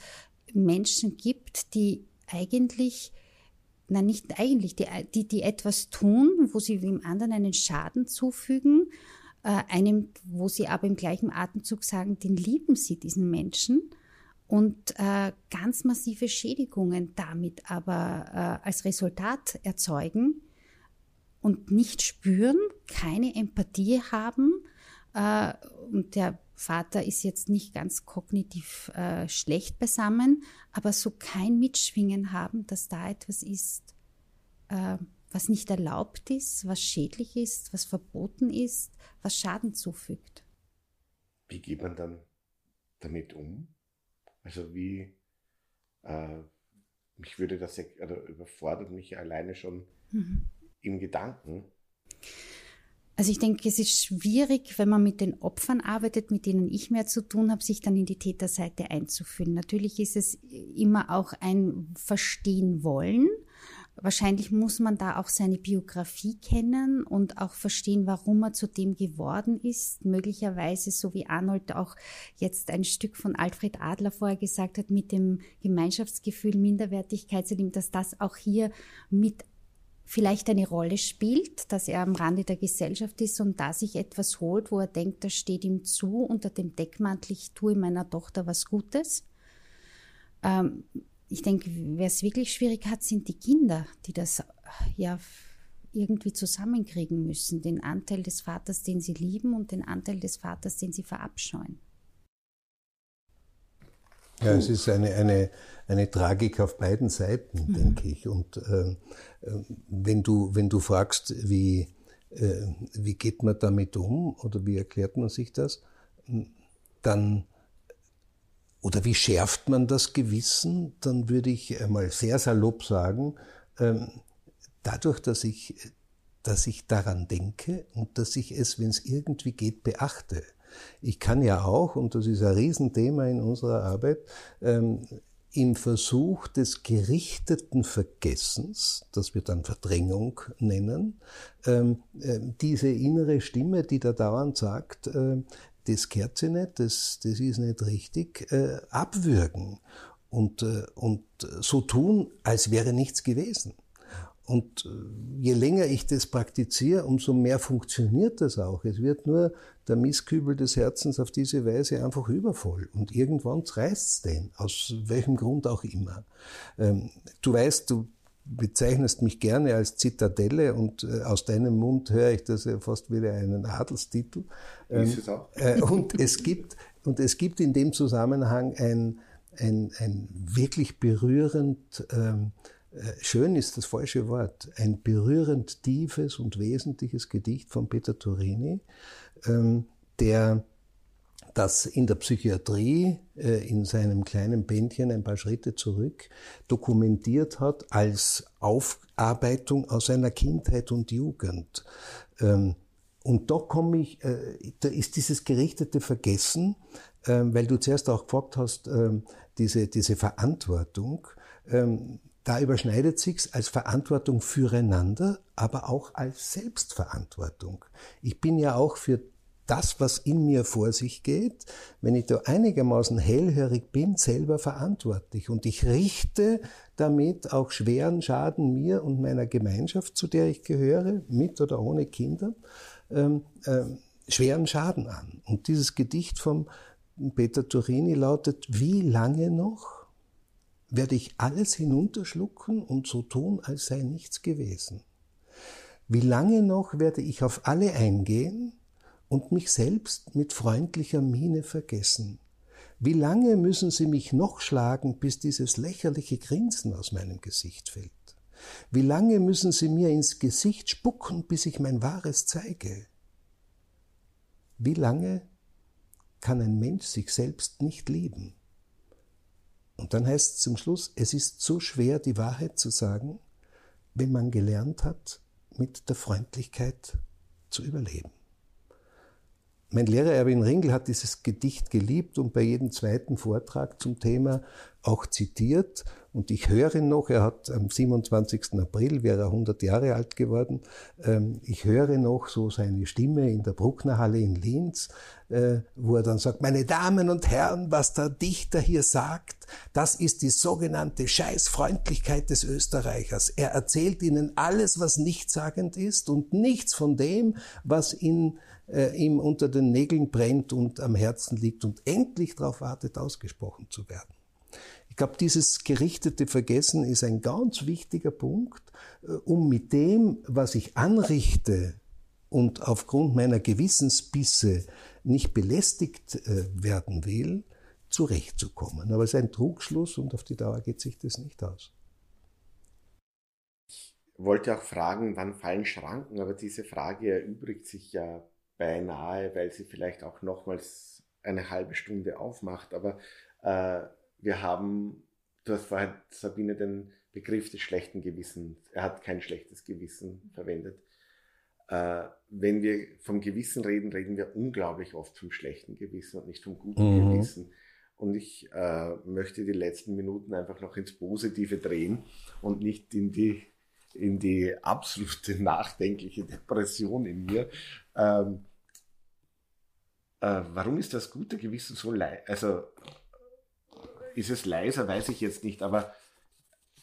S2: Menschen gibt, die eigentlich, nein, nicht eigentlich, die, die, die etwas tun, wo sie dem anderen einen Schaden zufügen, äh, einem, wo sie aber im gleichen Atemzug sagen, den lieben sie, diesen Menschen und äh, ganz massive Schädigungen damit aber äh, als Resultat erzeugen, und nicht spüren, keine Empathie haben. Äh, und der Vater ist jetzt nicht ganz kognitiv äh, schlecht beisammen, aber so kein Mitschwingen haben, dass da etwas ist, äh, was nicht erlaubt ist, was schädlich ist, was verboten ist, was Schaden zufügt.
S1: Wie geht man dann damit um? Also wie, äh, mich würde das, oder überfordert mich alleine schon, mhm im Gedanken?
S2: Also ich denke, es ist schwierig, wenn man mit den Opfern arbeitet, mit denen ich mehr zu tun habe, sich dann in die Täterseite einzufühlen. Natürlich ist es immer auch ein Verstehen wollen. Wahrscheinlich muss man da auch seine Biografie kennen und auch verstehen, warum er zu dem geworden ist. Möglicherweise, so wie Arnold auch jetzt ein Stück von Alfred Adler vorher gesagt hat, mit dem Gemeinschaftsgefühl, Minderwertigkeit, dass das auch hier mit vielleicht eine Rolle spielt, dass er am Rande der Gesellschaft ist und da sich etwas holt, wo er denkt, das steht ihm zu, unter dem Deckmantel, ich tue meiner Tochter was Gutes. Ähm, ich denke, wer es wirklich schwierig hat, sind die Kinder, die das ja irgendwie zusammenkriegen müssen, den Anteil des Vaters, den sie lieben und den Anteil des Vaters, den sie verabscheuen.
S3: Ja, es ist eine, eine, eine Tragik auf beiden Seiten, mhm. denke ich. Und äh, wenn, du, wenn du fragst, wie, äh, wie geht man damit um oder wie erklärt man sich das, dann oder wie schärft man das Gewissen, dann würde ich einmal sehr salopp sagen, ähm, dadurch, dass ich, dass ich daran denke und dass ich es, wenn es irgendwie geht, beachte. Ich kann ja auch, und das ist ein Riesenthema in unserer Arbeit, ähm, im Versuch des gerichteten Vergessens, das wir dann Verdrängung nennen, ähm, äh, diese innere Stimme, die da dauernd sagt, äh, das gehört sich nicht, das, das ist nicht richtig, äh, abwürgen und, äh, und so tun, als wäre nichts gewesen. Und äh, je länger ich das praktiziere, umso mehr funktioniert das auch. Es wird nur der Misskübel des Herzens auf diese Weise einfach übervoll. Und irgendwann reißt es den, aus welchem Grund auch immer. Ähm, du weißt, du bezeichnest mich gerne als Zitadelle und äh, aus deinem Mund höre ich das ja fast wieder einen Adelstitel. Ähm, Ist es auch? Äh, und es gibt, und es gibt in dem Zusammenhang ein, ein, ein wirklich berührend, ähm, äh, schön ist das falsche Wort, ein berührend tiefes und wesentliches Gedicht von Peter Turini, ähm, der das in der Psychiatrie äh, in seinem kleinen Bändchen ein paar Schritte zurück dokumentiert hat als Aufarbeitung aus seiner Kindheit und Jugend. Ähm, und da komme ich, äh, da ist dieses gerichtete Vergessen, weil du zuerst auch gefragt hast, diese, diese Verantwortung da überschneidet sich's als Verantwortung füreinander, aber auch als Selbstverantwortung. Ich bin ja auch für das, was in mir vor sich geht, wenn ich da einigermaßen hellhörig bin, selber verantwortlich. Und ich richte damit auch schweren Schaden mir und meiner Gemeinschaft, zu der ich gehöre, mit oder ohne Kinder, ähm, ähm, schweren Schaden an. Und dieses Gedicht vom Peter Turini lautet, wie lange noch? Werde ich alles hinunterschlucken und so tun, als sei nichts gewesen. Wie lange noch werde ich auf alle eingehen und mich selbst mit freundlicher Miene vergessen? Wie lange müssen sie mich noch schlagen, bis dieses lächerliche Grinsen aus meinem Gesicht fällt? Wie lange müssen sie mir ins Gesicht spucken, bis ich mein Wahres zeige? Wie lange kann ein Mensch sich selbst nicht lieben? Und dann heißt es zum Schluss, es ist so schwer, die Wahrheit zu sagen, wenn man gelernt hat, mit der Freundlichkeit zu überleben. Mein Lehrer Erwin Ringel hat dieses Gedicht geliebt und bei jedem zweiten Vortrag zum Thema auch zitiert. Und ich höre noch, er hat am 27. April, wäre er 100 Jahre alt geworden, ähm, ich höre noch so seine Stimme in der Brucknerhalle in Linz, äh, wo er dann sagt, meine Damen und Herren, was der Dichter hier sagt, das ist die sogenannte Scheißfreundlichkeit des Österreichers. Er erzählt ihnen alles, was nichtssagend ist und nichts von dem, was ihn äh, ihm unter den Nägeln brennt und am Herzen liegt und endlich darauf wartet, ausgesprochen zu werden. Ich glaube, dieses gerichtete Vergessen ist ein ganz wichtiger Punkt, äh, um mit dem, was ich anrichte und aufgrund meiner Gewissensbisse nicht belästigt äh, werden will, zurechtzukommen. Aber es ist ein Trugschluss und auf die Dauer geht sich das nicht aus.
S1: Ich wollte auch fragen, wann fallen Schranken, aber diese Frage erübrigt sich ja beinahe, weil sie vielleicht auch nochmals eine halbe Stunde aufmacht. Aber äh, wir haben, du hast vorhin, Sabine, den Begriff des schlechten Gewissens, er hat kein schlechtes Gewissen verwendet. Äh, wenn wir vom Gewissen reden, reden wir unglaublich oft vom schlechten Gewissen und nicht vom guten mhm. Gewissen. Und ich äh, möchte die letzten Minuten einfach noch ins Positive drehen und nicht in die, in die absolute nachdenkliche Depression in mir. Ähm, äh, warum ist das gute Gewissen so leise? Also ist es leiser, weiß ich jetzt nicht, aber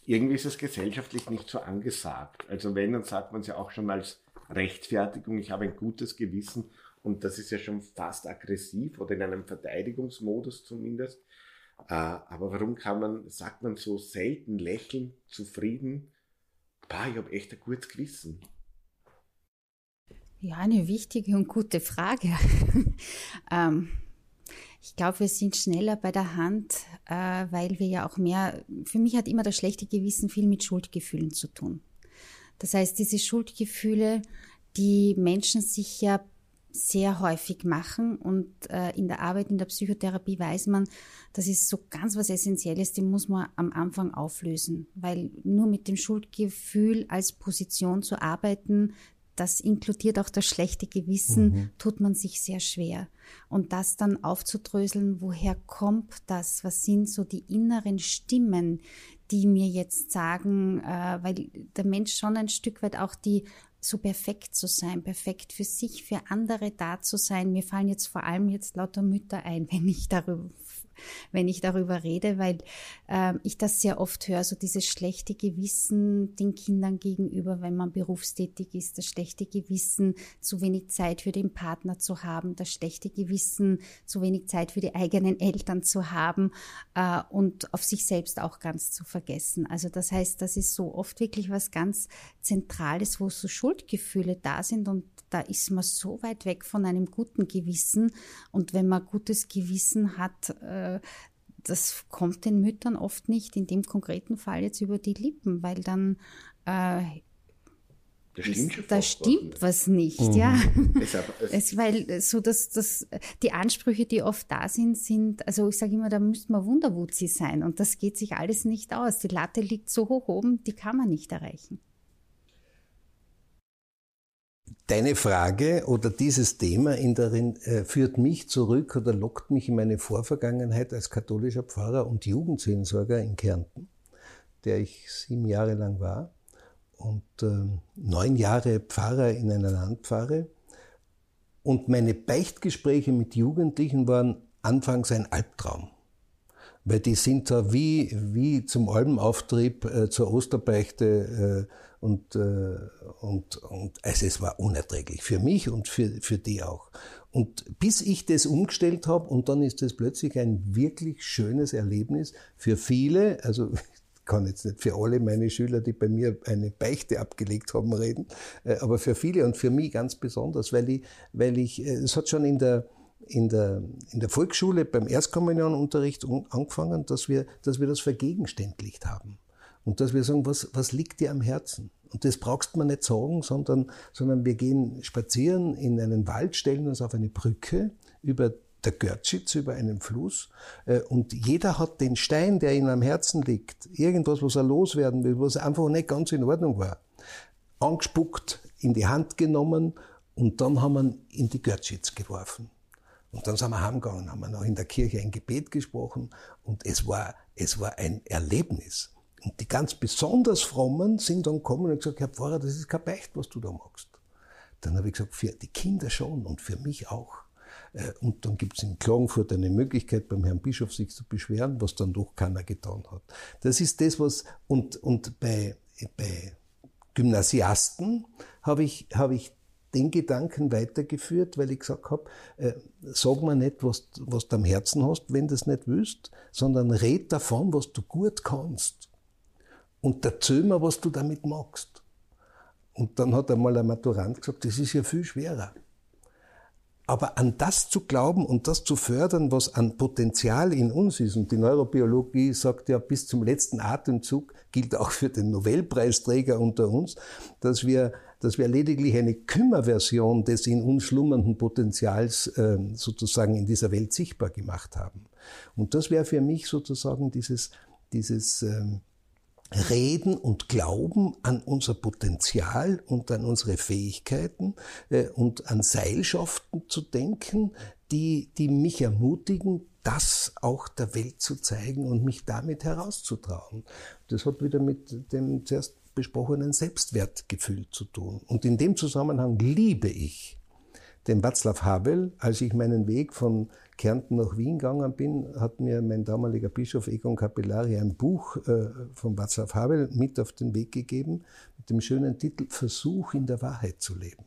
S1: irgendwie ist es gesellschaftlich nicht so angesagt. Also wenn, dann sagt man es ja auch schon als Rechtfertigung, ich habe ein gutes Gewissen und das ist ja schon fast aggressiv oder in einem Verteidigungsmodus zumindest. Äh, aber warum kann man, sagt man so selten lächeln, zufrieden, bah, ich habe echt ein gutes Gewissen.
S2: Ja, eine wichtige und gute Frage. ähm, ich glaube, wir sind schneller bei der Hand, äh, weil wir ja auch mehr, für mich hat immer das schlechte Gewissen viel mit Schuldgefühlen zu tun. Das heißt, diese Schuldgefühle, die Menschen sich ja sehr häufig machen und äh, in der Arbeit in der Psychotherapie weiß man, das ist so ganz was Essentielles, den muss man am Anfang auflösen, weil nur mit dem Schuldgefühl als Position zu arbeiten, das inkludiert auch das schlechte Gewissen, mhm. tut man sich sehr schwer. Und das dann aufzudröseln, woher kommt das? Was sind so die inneren Stimmen, die mir jetzt sagen, äh, weil der Mensch schon ein Stück weit auch die so perfekt zu sein, perfekt für sich, für andere da zu sein. Mir fallen jetzt vor allem jetzt lauter Mütter ein, wenn ich darüber wenn ich darüber rede, weil äh, ich das sehr oft höre, so dieses schlechte Gewissen den Kindern gegenüber, wenn man berufstätig ist, das schlechte Gewissen, zu wenig Zeit für den Partner zu haben, das schlechte Gewissen, zu wenig Zeit für die eigenen Eltern zu haben äh, und auf sich selbst auch ganz zu vergessen. Also das heißt, das ist so oft wirklich was ganz Zentrales, wo so Schuldgefühle da sind und da ist man so weit weg von einem guten Gewissen. Und wenn man gutes Gewissen hat, äh, das kommt den Müttern oft nicht, in dem konkreten Fall jetzt über die Lippen, weil dann äh, da stimmt, ist, da stimmt was nicht, mhm. ja. es, weil so dass das, die Ansprüche, die oft da sind, sind, also ich sage immer, da müsste man Wunderwutzi sein und das geht sich alles nicht aus. Die Latte liegt so hoch oben, die kann man nicht erreichen.
S3: Deine Frage oder dieses Thema in darin äh, führt mich zurück oder lockt mich in meine Vorvergangenheit als katholischer Pfarrer und Jugendseelsorger in Kärnten, der ich sieben Jahre lang war und äh, neun Jahre Pfarrer in einer Landpfarre. Und meine Beichtgespräche mit Jugendlichen waren anfangs ein Albtraum weil die sind da wie, wie zum Albenauftrieb äh, zur Osterbeichte äh, und, äh, und, und also es war unerträglich für mich und für, für die auch. Und bis ich das umgestellt habe und dann ist das plötzlich ein wirklich schönes Erlebnis für viele, also ich kann jetzt nicht für alle meine Schüler, die bei mir eine Beichte abgelegt haben, reden, äh, aber für viele und für mich ganz besonders, weil ich, weil ich, äh, es hat schon in der, in der, in der Volksschule beim Erstkommunionunterricht angefangen, dass wir, dass wir das vergegenständlicht haben. Und dass wir sagen, was, was liegt dir am Herzen? Und das brauchst man nicht sagen, sondern, sondern wir gehen spazieren in einen Wald, stellen uns auf eine Brücke über der Görtschitz, über einen Fluss. Äh, und jeder hat den Stein, der ihm am Herzen liegt, irgendwas, was er loswerden will, was einfach nicht ganz in Ordnung war, angespuckt, in die Hand genommen und dann haben wir ihn in die Görtschitz geworfen. Und dann sind wir heimgegangen, haben wir noch in der Kirche ein Gebet gesprochen und es war, es war ein Erlebnis. Und die ganz besonders Frommen sind dann gekommen und gesagt, Herr Pfarrer, das ist kein Beicht, was du da machst. Dann habe ich gesagt, für die Kinder schon und für mich auch. Äh, und dann gibt es in Klagenfurt eine Möglichkeit, beim Herrn Bischof sich zu beschweren, was dann doch keiner getan hat. Das ist das, was, und, und bei, bei Gymnasiasten habe ich, habe ich den Gedanken weitergeführt, weil ich gesagt habe, äh, sag mir nicht, was, was du am Herzen hast, wenn du es nicht willst, sondern red davon, was du gut kannst. Und erzähl mir, was du damit magst. Und dann hat einmal ein Maturant gesagt, das ist ja viel schwerer. Aber an das zu glauben und das zu fördern, was an Potenzial in uns ist, und die Neurobiologie sagt ja bis zum letzten Atemzug, gilt auch für den Nobelpreisträger unter uns, dass wir dass wir lediglich eine Kümmerversion des in uns schlummernden Potenzials äh, sozusagen in dieser Welt sichtbar gemacht haben. Und das wäre für mich sozusagen dieses, dieses ähm, Reden und Glauben an unser Potenzial und an unsere Fähigkeiten äh, und an Seilschaften zu denken, die, die mich ermutigen, das auch der Welt zu zeigen und mich damit herauszutrauen. Das hat wieder mit dem zuerst besprochenen Selbstwertgefühl zu tun. Und in dem Zusammenhang liebe ich den Václav Havel. Als ich meinen Weg von Kärnten nach Wien gegangen bin, hat mir mein damaliger Bischof Egon Capellari ein Buch äh, von Václav Havel mit auf den Weg gegeben mit dem schönen Titel Versuch in der Wahrheit zu leben.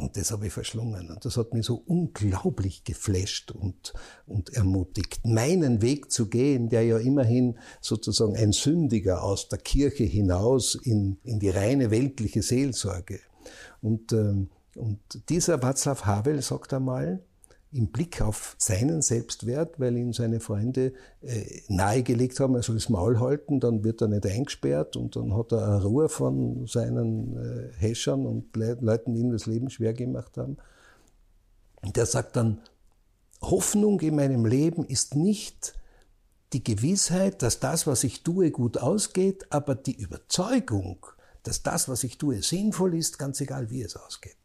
S3: Und das habe ich verschlungen. Und das hat mich so unglaublich geflasht und, und ermutigt, meinen Weg zu gehen, der ja immerhin sozusagen ein Sündiger aus der Kirche hinaus in, in die reine weltliche Seelsorge. Und, ähm, und dieser Václav Havel sagt einmal, im Blick auf seinen Selbstwert, weil ihm seine Freunde äh, nahegelegt haben, er soll das Maul halten, dann wird er nicht eingesperrt und dann hat er eine Ruhe von seinen äh, Häschern und Le Leuten, die ihm das Leben schwer gemacht haben. Und er sagt dann, Hoffnung in meinem Leben ist nicht die Gewissheit, dass das, was ich tue, gut ausgeht, aber die Überzeugung, dass das, was ich tue, sinnvoll ist, ganz egal wie es ausgeht.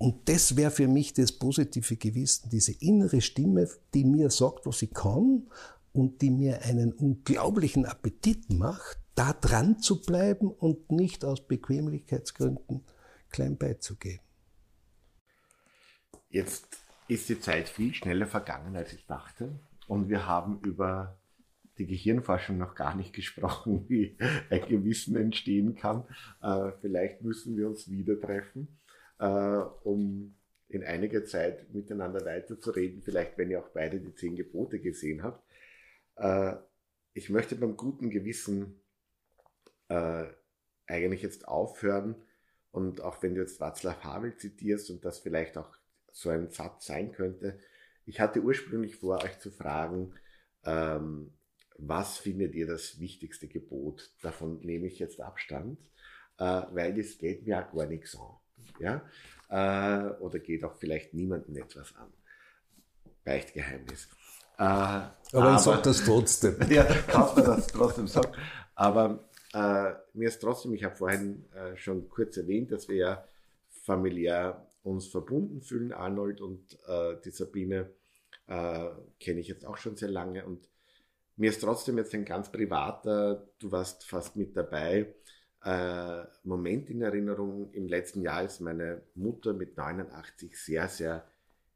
S3: Und das wäre für mich das positive Gewissen, diese innere Stimme, die mir sagt, was ich kann und die mir einen unglaublichen Appetit macht, da dran zu bleiben und nicht aus Bequemlichkeitsgründen klein beizugeben.
S1: Jetzt ist die Zeit viel schneller vergangen, als ich dachte. Und wir haben über die Gehirnforschung noch gar nicht gesprochen, wie ein Gewissen entstehen kann. Äh, vielleicht müssen wir uns wieder treffen, äh, um in einiger Zeit miteinander weiterzureden. Vielleicht, wenn ihr auch beide die zehn Gebote gesehen habt. Äh, ich möchte beim guten Gewissen eigentlich jetzt aufhören. Und auch wenn du jetzt Václav Havel zitierst und das vielleicht auch so ein Satz sein könnte, ich hatte ursprünglich vor, euch zu fragen, ähm, was findet ihr das wichtigste Gebot? Davon nehme ich jetzt Abstand, äh, weil das geht mir auch gar nichts an. Ja? Äh, oder geht auch vielleicht niemandem etwas an. Beichtgeheimnis.
S3: Äh, aber, aber ich sage das trotzdem.
S1: ja, kannst du das trotzdem sagen. Aber äh, mir ist trotzdem, ich habe vorhin äh, schon kurz erwähnt, dass wir ja familiär uns verbunden fühlen, Arnold und äh, die Sabine äh, kenne ich jetzt auch schon sehr lange und mir ist trotzdem jetzt ein ganz privater, du warst fast mit dabei, äh, Moment in Erinnerung im letzten Jahr ist meine Mutter mit 89 sehr, sehr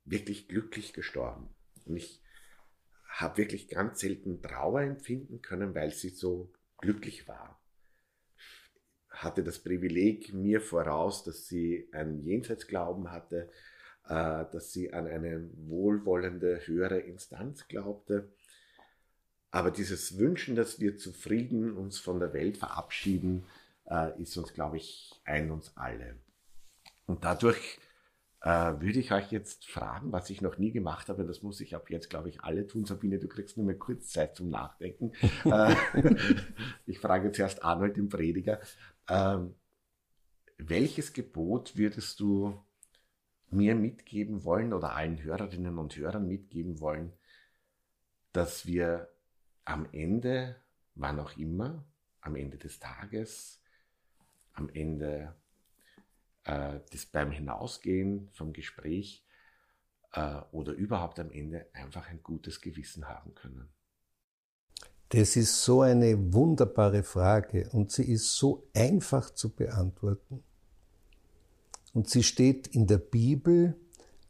S1: wirklich glücklich gestorben. Und ich habe wirklich ganz selten Trauer empfinden können, weil sie so glücklich war. Hatte das Privileg mir voraus, dass sie einen Jenseitsglauben hatte, äh, dass sie an eine wohlwollende höhere Instanz glaubte. Aber dieses Wünschen, dass wir zufrieden uns von der Welt verabschieden, äh, ist uns, glaube ich, ein uns alle. Und dadurch äh, würde ich euch jetzt fragen, was ich noch nie gemacht habe, das muss ich ab jetzt, glaube ich, alle tun. Sabine, du kriegst nur mehr kurz Zeit zum Nachdenken. ich frage zuerst Arnold, den Prediger. Ähm, welches Gebot würdest du mir mitgeben wollen oder allen Hörerinnen und Hörern mitgeben wollen, dass wir am Ende, wann auch immer, am Ende des Tages, am Ende äh, des beim Hinausgehen vom Gespräch äh, oder überhaupt am Ende einfach ein gutes Gewissen haben können?
S3: Das ist so eine wunderbare Frage und sie ist so einfach zu beantworten. Und sie steht in der Bibel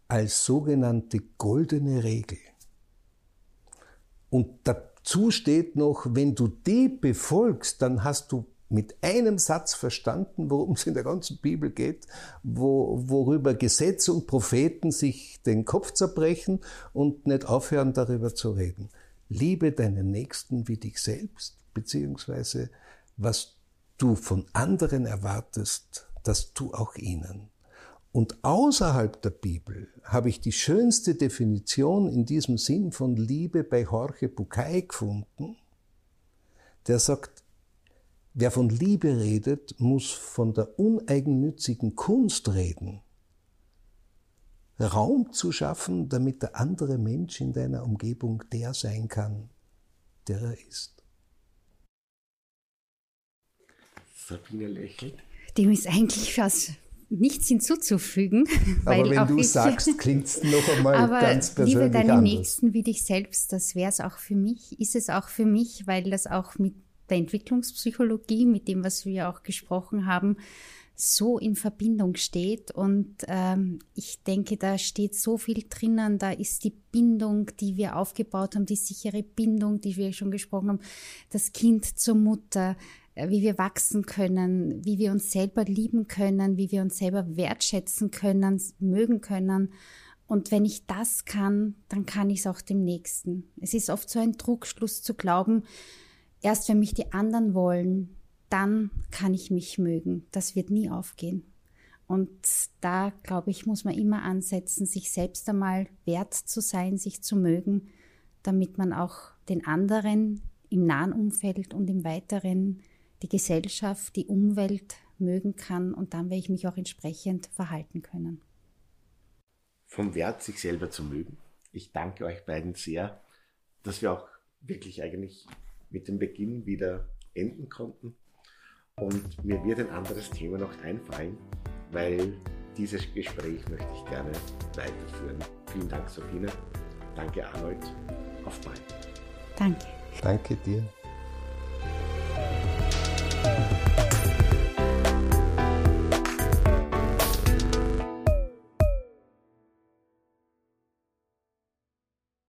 S3: als sogenannte goldene Regel. Und dazu steht noch, wenn du die befolgst, dann hast du mit einem Satz verstanden, worum es in der ganzen Bibel geht, wo, worüber Gesetze und Propheten sich den Kopf zerbrechen und nicht aufhören, darüber zu reden. Liebe deinen Nächsten wie dich selbst, beziehungsweise was du von anderen erwartest, das tu auch ihnen. Und außerhalb der Bibel habe ich die schönste Definition in diesem Sinn von Liebe bei Jorge Bucay gefunden, der sagt, wer von Liebe redet, muss von der uneigennützigen Kunst reden, Raum zu schaffen, damit der andere Mensch in deiner Umgebung der sein kann, der er ist.
S1: Sabine lächelt.
S2: Dem ist eigentlich fast nichts hinzuzufügen.
S3: Aber wenn du ich, sagst, klingt es noch einmal aber ganz persönlich
S2: Liebe deine
S3: anders.
S2: Nächsten wie dich selbst, das wäre es auch für mich, ist es auch für mich, weil das auch mit der Entwicklungspsychologie, mit dem, was wir auch gesprochen haben, so in Verbindung steht. Und ähm, ich denke, da steht so viel drinnen. Da ist die Bindung, die wir aufgebaut haben, die sichere Bindung, die wir schon gesprochen haben, das Kind zur Mutter, äh, wie wir wachsen können, wie wir uns selber lieben können, wie wir uns selber wertschätzen können, mögen können. Und wenn ich das kann, dann kann ich es auch dem Nächsten. Es ist oft so ein Druckschluss zu glauben, erst wenn mich die anderen wollen, dann kann ich mich mögen. Das wird nie aufgehen. Und da, glaube ich, muss man immer ansetzen, sich selbst einmal wert zu sein, sich zu mögen, damit man auch den anderen im nahen Umfeld und im weiteren die Gesellschaft, die Umwelt mögen kann und dann werde ich mich auch entsprechend verhalten können.
S1: Vom Wert, sich selber zu mögen. Ich danke euch beiden sehr, dass wir auch wirklich eigentlich mit dem Beginn wieder enden konnten. Und mir wird ein anderes Thema noch einfallen, weil dieses Gespräch möchte ich gerne weiterführen. Vielen Dank, Sabine. Danke, Arnold. Auf bald.
S2: Danke.
S3: Danke dir.